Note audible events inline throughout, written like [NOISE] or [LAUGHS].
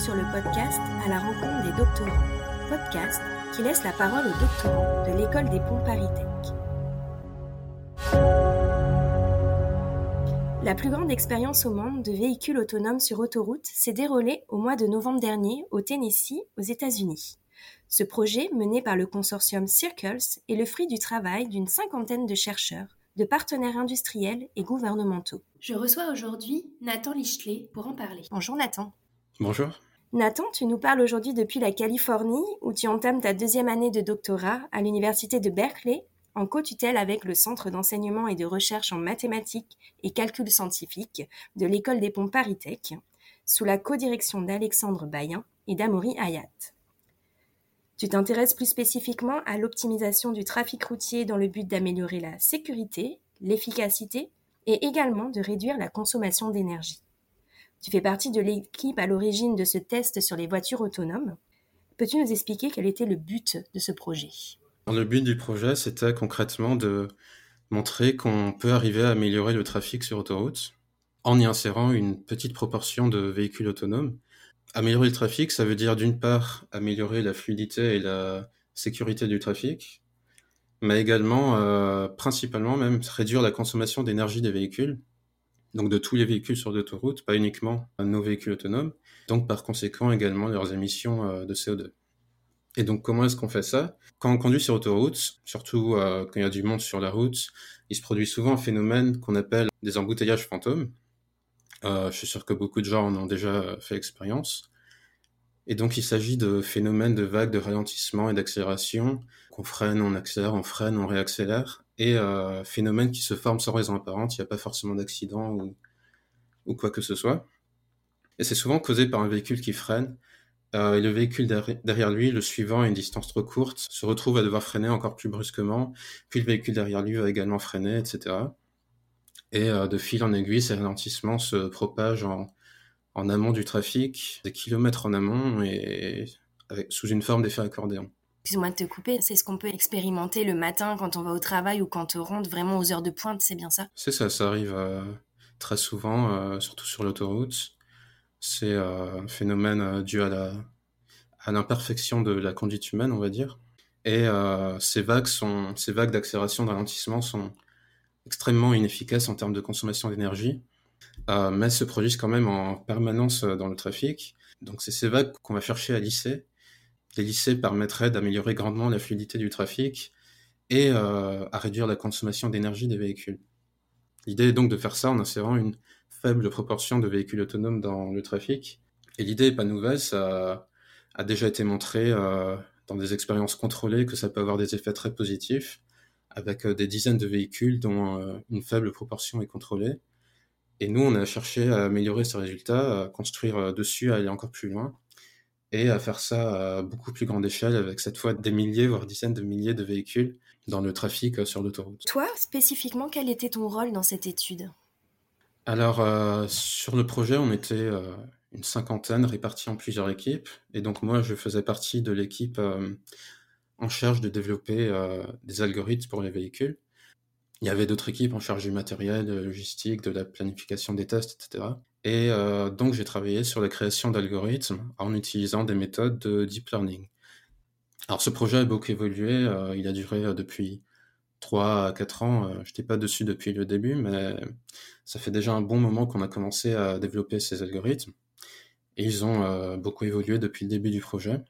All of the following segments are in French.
sur le podcast À la rencontre des doctorants, podcast qui laisse la parole aux doctorants de l'école des ponts Paris-Tech. La plus grande expérience au monde de véhicules autonomes sur autoroute s'est déroulée au mois de novembre dernier au Tennessee, aux États-Unis. Ce projet, mené par le consortium Circles, est le fruit du travail d'une cinquantaine de chercheurs, de partenaires industriels et gouvernementaux. Je reçois aujourd'hui Nathan Lichelet pour en parler. Bonjour Nathan. Bonjour. Nathan, tu nous parles aujourd'hui depuis la Californie, où tu entames ta deuxième année de doctorat à l'Université de Berkeley, en co-tutelle avec le Centre d'enseignement et de recherche en mathématiques et calcul scientifique de l'École des ponts Paris-Tech, sous la codirection d'Alexandre Bayen et d'Amaury Hayat. Tu t'intéresses plus spécifiquement à l'optimisation du trafic routier dans le but d'améliorer la sécurité, l'efficacité et également de réduire la consommation d'énergie. Tu fais partie de l'équipe à l'origine de ce test sur les voitures autonomes. Peux-tu nous expliquer quel était le but de ce projet? Le but du projet, c'était concrètement de montrer qu'on peut arriver à améliorer le trafic sur autoroute en y insérant une petite proportion de véhicules autonomes. Améliorer le trafic, ça veut dire d'une part améliorer la fluidité et la sécurité du trafic, mais également, euh, principalement même, réduire la consommation d'énergie des véhicules donc de tous les véhicules sur l'autoroute, pas uniquement nos véhicules autonomes, donc par conséquent également leurs émissions euh, de CO2. Et donc comment est-ce qu'on fait ça? Quand on conduit sur autoroute, surtout euh, quand il y a du monde sur la route, il se produit souvent un phénomène qu'on appelle des embouteillages fantômes. Euh, je suis sûr que beaucoup de gens en ont déjà fait l'expérience. Et donc il s'agit de phénomènes de vagues de ralentissement et d'accélération, qu'on freine, on accélère, on freine, on réaccélère, et euh, phénomènes qui se forment sans raison apparente, il n'y a pas forcément d'accident ou, quoi que ce soit. Et c'est souvent causé par un véhicule qui freine, euh, et le véhicule derrière lui, le suivant à une distance trop courte, se retrouve à devoir freiner encore plus brusquement, puis le véhicule derrière lui va également freiner, etc. Et euh, de fil en aiguille, ces ralentissements se propagent en, amont du trafic, des kilomètres en amont, et sous une forme d'effet accordéon. Excuse-moi de te couper, c'est ce qu'on peut expérimenter le matin quand on va au travail ou quand on rentre vraiment aux heures de pointe, c'est bien ça? C'est ça, ça arrive euh, très souvent, euh, surtout sur l'autoroute. C'est euh, un phénomène dû à la à l'imperfection de la conduite humaine, on va dire. Et ces vagues sont ces vagues d'accélération, de ralentissement sont extrêmement inefficaces en termes de consommation d'énergie, mais se produisent quand même en permanence dans le trafic. Donc c'est ces vagues qu'on va chercher à lisser les lycées permettraient d'améliorer grandement la fluidité du trafic et euh, à réduire la consommation d'énergie des véhicules. L'idée est donc de faire ça en insérant une faible proportion de véhicules autonomes dans le trafic. Et l'idée n'est pas nouvelle, ça a déjà été montré euh, dans des expériences contrôlées que ça peut avoir des effets très positifs, avec euh, des dizaines de véhicules dont une faible proportion est contrôlée. Et nous, on a cherché à améliorer ces résultats, à construire dessus, à aller encore plus loin et à faire ça à beaucoup plus grande échelle avec cette fois des milliers, voire dizaines de milliers de véhicules dans le trafic euh, sur l'autoroute. Toi, spécifiquement, quel était ton rôle dans cette étude? Alors, euh, sur le projet, on était euh, une cinquantaine répartis en plusieurs équipes. Et donc, moi, je faisais partie de l'équipe en charge de développer des algorithmes pour les véhicules. Il y avait d'autres équipes en charge du matériel, de logistique, de la planification des tests, etc. Et euh, donc, j'ai travaillé sur la création d'algorithmes en utilisant des méthodes de deep learning. Alors, ce projet a beaucoup évolué. Euh, il a duré euh, depuis 3 à 4 ans. je n'étais pas dessus depuis le début, mais ça fait déjà un bon moment qu'on a commencé à développer ces algorithmes. Et ils ont beaucoup évolué depuis le début du projet.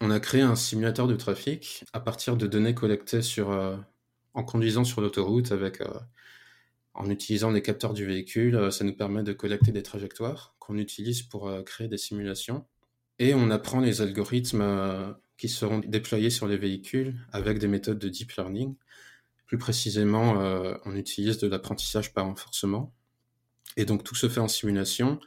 On a créé un simulateur de trafic à partir de données collectées sur, en conduisant sur l'autoroute avec en utilisant les capteurs du véhicule, euh, ça nous permet de collecter des trajectoires qu'on utilise pour euh, créer des simulations. Et on apprend les algorithmes euh, qui seront déployés sur les véhicules avec des méthodes de deep learning. Plus précisément, on utilise de l'apprentissage par renforcement. Et donc tout se fait en simulation.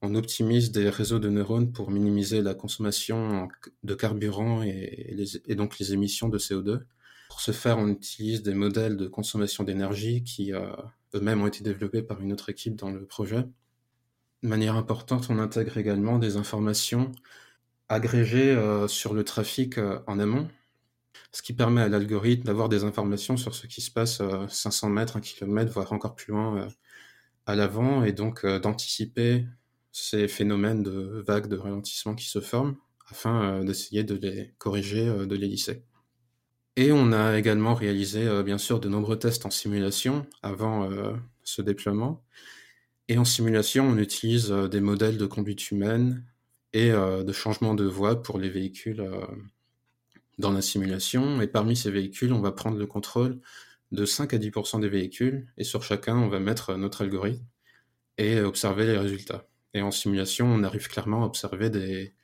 On optimise des réseaux de neurones pour minimiser la consommation de carburant et, donc les émissions de CO2. Pour ce faire, on utilise des modèles de consommation d'énergie qui eux-mêmes ont été développés par une autre équipe dans le projet. De manière importante, on intègre également des informations agrégées euh, sur le trafic euh, en amont, ce qui permet à l'algorithme d'avoir des informations sur ce qui se passe 500 euh, mètres, 1 km, voire encore plus loin à l'avant, et donc d'anticiper ces phénomènes de vagues de ralentissement qui se forment afin d'essayer de les corriger, de les lisser. Et on a également réalisé bien sûr de nombreux tests en simulation avant ce déploiement. Et en simulation, on utilise des modèles de conduite humaine et de changement de voie pour les véhicules dans la simulation. Et parmi ces véhicules, on va prendre le contrôle de 5 à 10% des véhicules. Et sur chacun, on va mettre notre algorithme et observer les résultats. Et en simulation, on arrive clairement à observer des,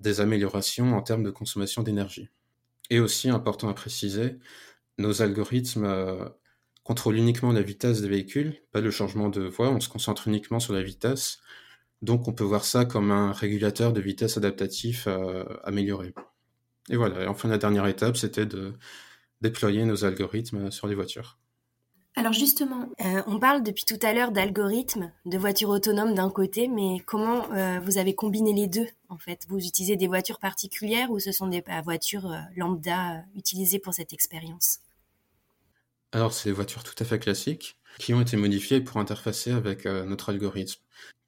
des améliorations en termes de consommation d'énergie. Et aussi, important à préciser, nos algorithmes euh, contrôlent uniquement la vitesse des véhicules, pas le changement de voie, on se concentre uniquement sur la vitesse. Donc on peut voir ça comme un régulateur de vitesse adaptatif euh, amélioré. Et voilà, et enfin la dernière étape, c'était de déployer nos algorithmes sur les voitures. Alors justement, euh, on parle depuis tout à l'heure d'algorithmes, de voitures autonomes d'un côté, mais comment euh, vous avez combiné les deux en fait? Vous utilisez des voitures particulières ou ce sont des bah, voitures euh, lambda utilisées pour cette expérience? Alors c'est des voitures tout à fait classiques qui ont été modifiées pour interfacer avec notre algorithme.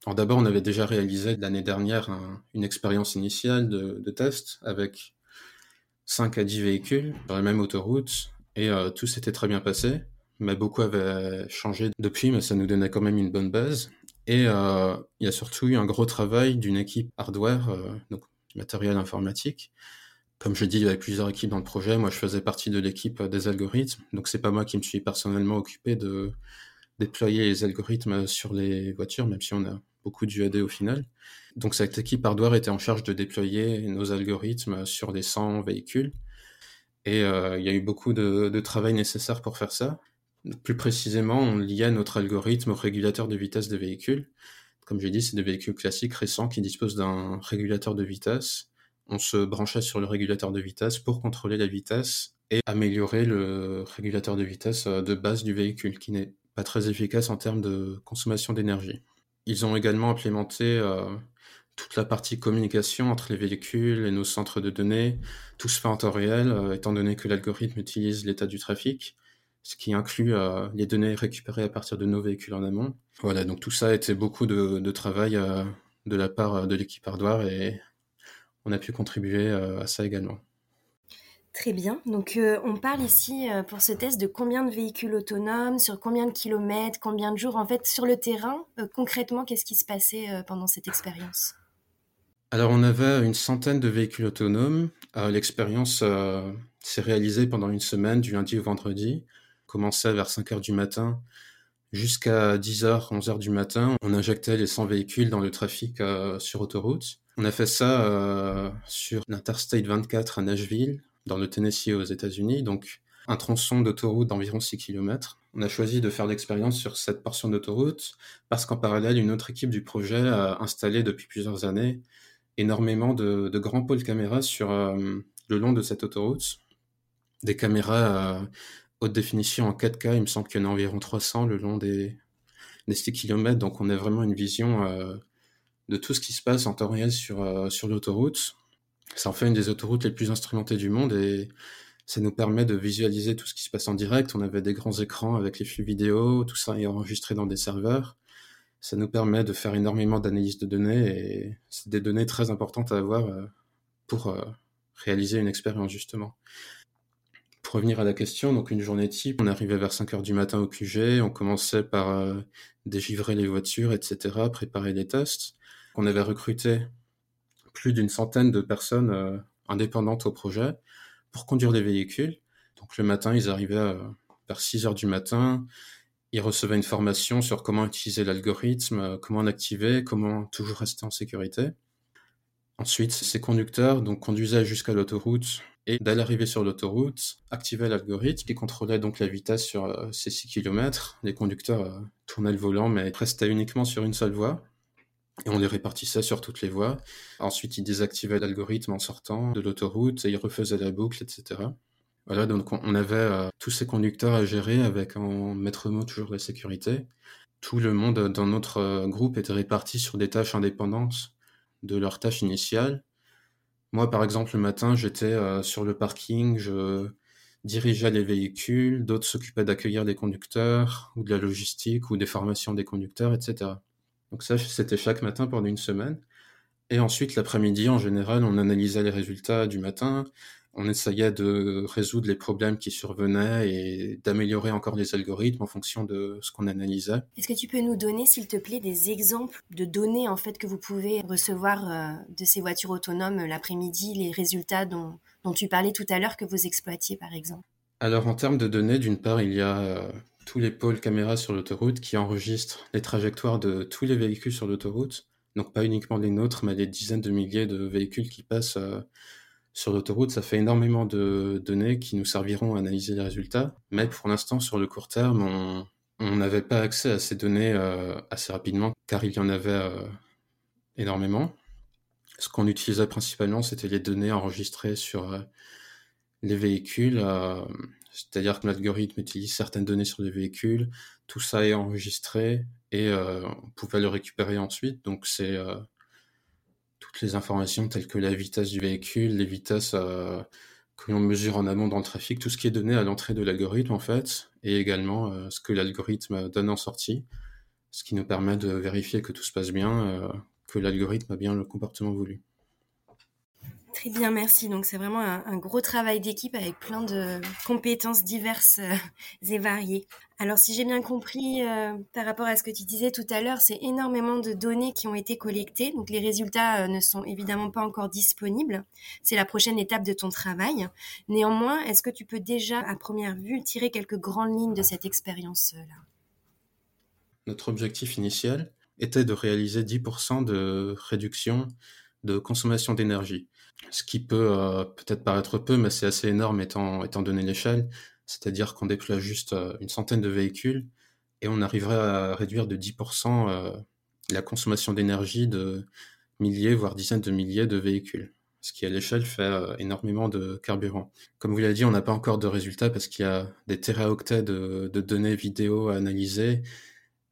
D'abord, on avait déjà réalisé l'année dernière une expérience initiale de, de test avec 5 à 10 véhicules dans la même autoroute et tout s'était très bien passé mais beaucoup avait changé depuis, mais ça nous donnait quand même une bonne base. Et euh, il y a surtout eu un gros travail d'une équipe hardware, euh, donc matériel informatique. Comme je dis, il y avait plusieurs équipes dans le projet. Moi, je faisais partie de l'équipe des algorithmes, donc c'est pas moi qui me suis personnellement occupé de déployer les algorithmes sur les voitures, même si on a beaucoup dû aider au final. Donc cette équipe hardware était en charge de déployer nos algorithmes sur les 100 véhicules. Et euh, il y a eu beaucoup de travail nécessaire pour faire ça. Plus précisément, on liait notre algorithme au régulateur de vitesse des véhicules. Comme j'ai dit, c'est des véhicules classiques récents qui disposent d'un régulateur de vitesse. On se branchait sur le régulateur de vitesse pour contrôler la vitesse et améliorer le régulateur de vitesse euh, de base du véhicule, qui n'est pas très efficace en termes de consommation d'énergie. Ils ont également implémenté euh, toute la partie communication entre les véhicules et nos centres de données. Tout se fait en temps réel, euh, étant donné que l'algorithme utilise l'état du trafic ce qui inclut euh, les données récupérées à partir de nos véhicules en amont. Voilà, donc tout ça a été beaucoup de, travail euh, de la part euh, de l'équipe hardware et on a pu contribuer à ça également. Très bien. Donc, on parle ici pour ce test de combien de véhicules autonomes, sur combien de kilomètres, combien de jours. En fait, sur le terrain, concrètement, qu'est-ce qui se passait pendant cette expérience? Alors, on avait une centaine de véhicules autonomes. L'expérience s'est réalisée pendant une semaine, du lundi au vendredi commençait vers 5 heures du matin jusqu'à 10h, 11h du matin. On injectait les 100 véhicules dans le trafic euh, sur autoroute. On a fait ça euh, sur l'Interstate 24 à Nashville, dans le Tennessee aux États-Unis, donc un tronçon d'autoroute d'environ 6 km. On a choisi de faire l'expérience sur cette portion d'autoroute parce qu'en parallèle, une autre équipe du projet a installé depuis plusieurs années énormément de, grands pôles caméras sur euh, le long de cette autoroute. Des caméras haute définition en 4K, il me semble qu'il y en a environ 300 le long des, des 6 km, donc on a vraiment une vision euh, de tout ce qui se passe en temps réel sur, euh, sur l'autoroute. Ça en fait une des autoroutes les plus instrumentées du monde et ça nous permet de visualiser tout ce qui se passe en direct. On avait des grands écrans avec les flux vidéo, tout ça est enregistré dans des serveurs. Ça nous permet de faire énormément d'analyses de données et c'est des données très importantes à avoir euh, pour réaliser une expérience justement. Pour revenir à la question, donc une journée type, on arrivait vers 5 heures du matin au QG, on commençait par euh, dégivrer les voitures, etc., préparer les tests. On avait recruté plus d'une centaine de personnes euh, indépendantes au projet pour conduire les véhicules. Donc le matin, ils arrivaient euh, vers 6 heures du matin, ils recevaient une formation sur comment utiliser l'algorithme, comment l'activer, comment toujours rester en sécurité. Ensuite, ces conducteurs donc conduisaient jusqu'à l'autoroute et dès l'arrivée sur l'autoroute, activaient l'algorithme qui contrôlait donc la vitesse sur euh, ces 6 km. Les conducteurs euh, tournaient le volant mais restaient uniquement sur une seule voie et on les répartissait sur toutes les voies. Ensuite, ils désactivaient l'algorithme en sortant de l'autoroute et ils refaisaient la boucle, etc. Voilà, donc on avait euh, tous ces conducteurs à gérer avec en maître mot toujours la sécurité. Tout le monde dans notre groupe était réparti sur des tâches indépendantes de leurs tâches initiales. Moi, par exemple, le matin, j'étais euh, sur le parking, je dirigeais les véhicules, d'autres s'occupaient d'accueillir les conducteurs, ou de la logistique, ou des formations des conducteurs, etc. Donc ça, c'était chaque matin pendant une semaine. Et ensuite, l'après-midi, en général, on analysait les résultats du matin, on essayait de résoudre les problèmes qui survenaient et d'améliorer encore les algorithmes en fonction de ce qu'on analysait. Est-ce que tu peux nous donner, s'il te plaît, des exemples de données en fait que vous pouvez recevoir euh, de ces voitures autonomes l'après-midi, les résultats dont, tu parlais tout à l'heure que vous exploitiez par exemple? Alors en termes de données, d'une part, il y a euh, tous les pôles caméras sur l'autoroute qui enregistrent les trajectoires de tous les véhicules sur l'autoroute. Donc pas uniquement les nôtres, mais les dizaines de milliers de véhicules qui passent euh, sur l'autoroute, ça fait énormément de données qui nous serviront à analyser les résultats. Mais pour l'instant, sur le court terme, on n'avait pas accès à ces données euh, assez rapidement, car il y en avait euh, énormément. Ce qu'on utilisait principalement, c'était les données enregistrées sur les véhicules. C'est-à-dire que l'algorithme utilise certaines données sur les véhicules, tout ça est enregistré et on pouvait le récupérer ensuite. Donc c'est toutes les informations telles que la vitesse du véhicule, les vitesses euh, que l'on mesure en amont dans le trafic, tout ce qui est donné à l'entrée de l'algorithme en fait, et également euh, ce que l'algorithme donne en sortie, ce qui nous permet de vérifier que tout se passe bien, euh, que l'algorithme a bien le comportement voulu. Très bien, merci. Donc c'est vraiment un, gros travail d'équipe avec plein de compétences diverses euh, et variées. Alors si j'ai bien compris euh, par rapport à ce que tu disais tout à l'heure, c'est énormément de données qui ont été collectées. Donc les résultats euh, ne sont évidemment pas encore disponibles. C'est la prochaine étape de ton travail. Néanmoins, est-ce que tu peux déjà à première vue tirer quelques grandes lignes de cette expérience-là? Notre objectif initial était de réaliser 10% de réduction de consommation d'énergie ce qui peut euh, peut-être paraître peu, mais c'est assez énorme étant, donné l'échelle. C'est-à-dire qu'on déploie juste euh, une centaine de véhicules et on arriverait à réduire de 10% euh, la consommation d'énergie de milliers, voire dizaines de milliers de véhicules. Ce qui à l'échelle fait énormément de carburant. Comme vous l'avez dit, on n'a pas encore de résultats parce qu'il y a des téraoctets de, de données vidéo à analyser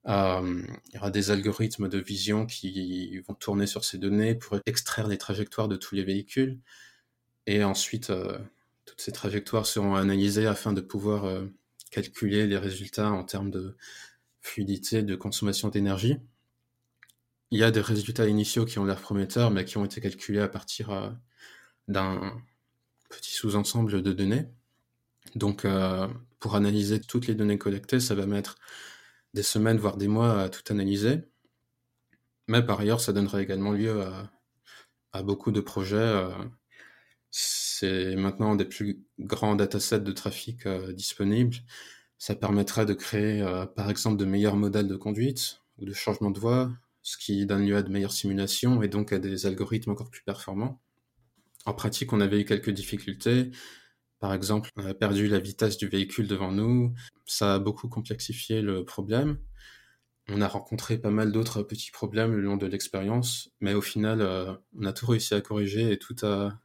euh, il y aura des algorithmes de vision qui vont tourner sur ces données pour extraire les trajectoires de tous les véhicules. Et ensuite, euh, toutes ces trajectoires seront analysées afin de pouvoir euh, calculer les résultats en termes de fluidité, de consommation d'énergie. Il y a des résultats initiaux qui ont l'air prometteurs, mais qui ont été calculés à partir d'un petit sous-ensemble de données. Donc, pour analyser toutes les données collectées, ça va mettre semaines, voire des mois à tout analyser. Mais par ailleurs, ça donnerait également lieu à, beaucoup de projets. Euh, c'est maintenant des plus grands datasets de trafic euh, disponibles. Ça permettrait de créer, euh, par exemple, de meilleurs modèles de conduite ou de changement de voie, ce qui donne lieu à de meilleures simulations et donc à des algorithmes encore plus performants. En pratique, on avait eu quelques difficultés. Par exemple, on a perdu la vitesse du véhicule devant nous. Ça a beaucoup complexifié le problème. On a rencontré pas mal d'autres petits problèmes le long de l'expérience, mais au final, euh, on a tout réussi à corriger et tout a,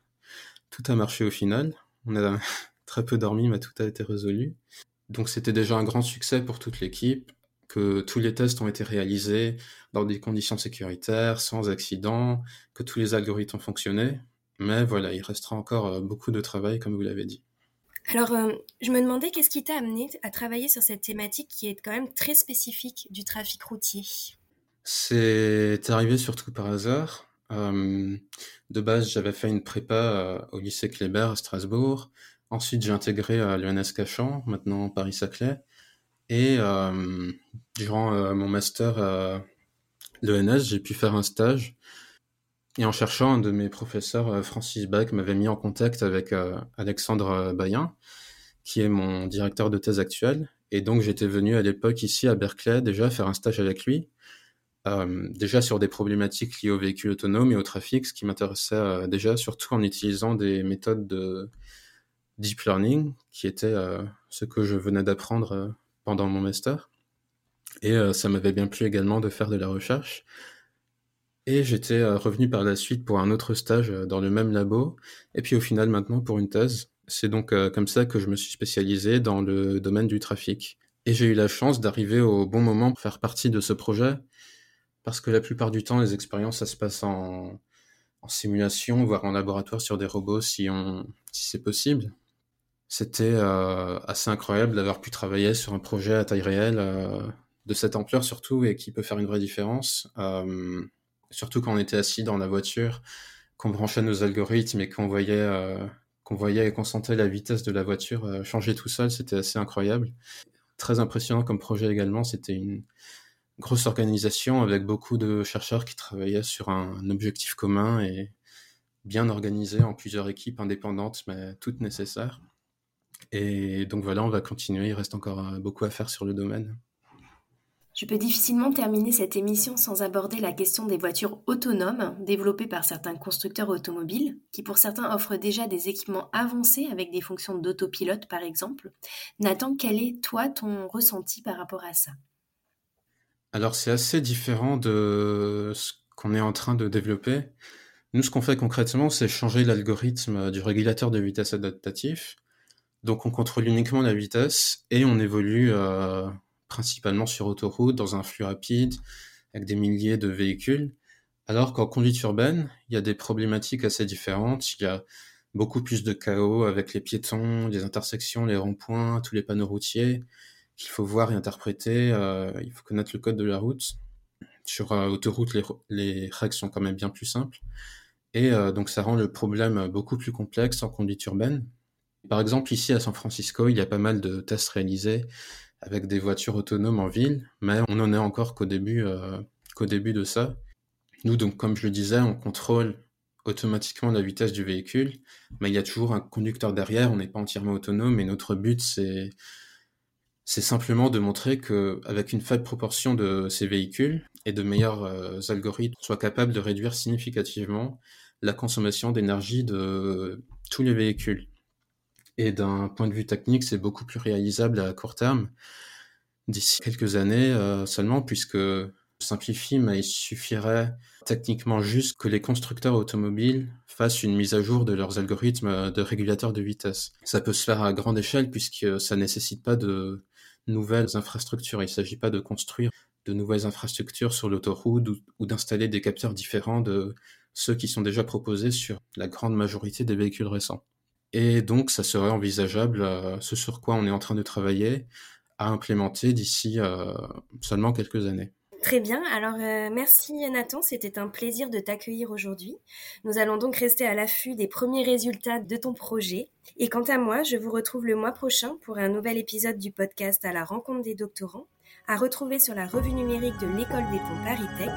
tout a marché au final. On a [LAUGHS] très peu dormi, mais tout a été résolu. Donc c'était déjà un grand succès pour toute l'équipe, que tous les tests ont été réalisés dans des conditions sécuritaires, sans accident, que tous les algorithmes ont fonctionné. Mais voilà, il restera encore euh, beaucoup de travail, comme vous l'avez dit. Alors, euh, je me demandais qu'est-ce qui t'a amené à travailler sur cette thématique qui est quand même très spécifique du trafic routier? C'est arrivé surtout par hasard. Euh, de base, j'avais fait une prépa au lycée Kléber à Strasbourg. Ensuite, j'ai intégré à l'ENS Cachan, maintenant Paris-Saclay. Et durant mon master à l'ENS, j'ai pu faire un stage et en cherchant, un de mes professeurs, euh, Francis Bach, m'avait mis en contact avec euh, Alexandre euh, Bayen, qui est mon directeur de thèse actuel. Et donc j'étais venu à l'époque ici à Berkeley déjà faire un stage avec lui, déjà sur des problématiques liées aux véhicules autonomes et au trafic, ce qui m'intéressait déjà surtout en utilisant des méthodes de deep learning, qui était ce que je venais d'apprendre pendant mon master. Et ça m'avait bien plu également de faire de la recherche. Et j'étais euh, revenu par la suite pour un autre stage euh, dans le même labo, et puis au final maintenant pour une thèse. C'est donc euh, comme ça que je me suis spécialisé dans le domaine du trafic. Et j'ai eu la chance d'arriver au bon moment pour faire partie de ce projet, parce que la plupart du temps, les expériences, ça se passe en, simulation, voire en laboratoire sur des robots si, on, si c'est possible. C'était assez incroyable d'avoir pu travailler sur un projet à taille réelle de cette ampleur surtout et qui peut faire une vraie différence. Surtout quand on était assis dans la voiture, qu'on branchait nos algorithmes et qu'on voyait, euh, et qu'on sentait la vitesse de la voiture euh, changer tout seul, c'était assez incroyable. Très impressionnant comme projet également, c'était une grosse organisation avec beaucoup de chercheurs qui travaillaient sur un objectif commun et bien organisé en plusieurs équipes indépendantes mais toutes nécessaires. Et donc voilà, on va continuer, il reste encore beaucoup à faire sur le domaine. Je peux difficilement terminer cette émission sans aborder la question des voitures autonomes développées par certains constructeurs automobiles, qui pour certains offrent déjà des équipements avancés avec des fonctions d'autopilote par exemple. Nathan, quel est toi ton ressenti par rapport à ça? Alors c'est assez différent de ce qu'on est en train de développer. Nous, ce qu'on fait concrètement, c'est changer l'algorithme du régulateur de vitesse adaptatif. Donc on contrôle uniquement la vitesse et on évolue euh, principalement sur autoroute, dans un flux rapide, avec des milliers de véhicules. Alors qu'en conduite urbaine, il y a des problématiques assez différentes. Il y a beaucoup plus de chaos avec les piétons, les intersections, les ronds-points, tous les panneaux routiers qu'il faut voir et interpréter. Euh, il faut connaître le code de la route. Sur euh, autoroute, les, règles sont quand même bien plus simples. Et euh, donc ça rend le problème beaucoup plus complexe en conduite urbaine. Par exemple, ici à San Francisco, il y a pas mal de tests réalisés avec des voitures autonomes en ville, mais on n'en est encore qu'au début, euh, qu'au début de ça. Nous, donc, comme je le disais, on contrôle automatiquement la vitesse du véhicule, mais il y a toujours un conducteur derrière, on n'est pas entièrement autonome, et notre but, c'est, c'est simplement de montrer que, avec une faible proportion de ces véhicules et de meilleurs euh, algorithmes, on soit capable de réduire significativement la consommation d'énergie de tous les véhicules. Et d'un point de vue technique, c'est beaucoup plus réalisable à court terme, d'ici quelques années euh, seulement, puisque simplifie, mais il suffirait techniquement juste que les constructeurs automobiles fassent une mise à jour de leurs algorithmes de régulateurs de vitesse. Ça peut se faire à grande échelle puisque ça nécessite pas de nouvelles infrastructures. Il ne s'agit pas de construire de nouvelles infrastructures sur l'autoroute ou d'installer des capteurs différents de ceux qui sont déjà proposés sur la grande majorité des véhicules récents. Et donc, ça serait envisageable, euh, ce sur quoi on est en train de travailler, à implémenter d'ici euh, seulement quelques années. Très bien, alors euh, merci Nathan, c'était un plaisir de t'accueillir aujourd'hui. Nous allons donc rester à l'affût des premiers résultats de ton projet. Et quant à moi, je vous retrouve le mois prochain pour un nouvel épisode du podcast à la rencontre des doctorants, à retrouver sur la revue numérique de l'école des ponts Paris Tech.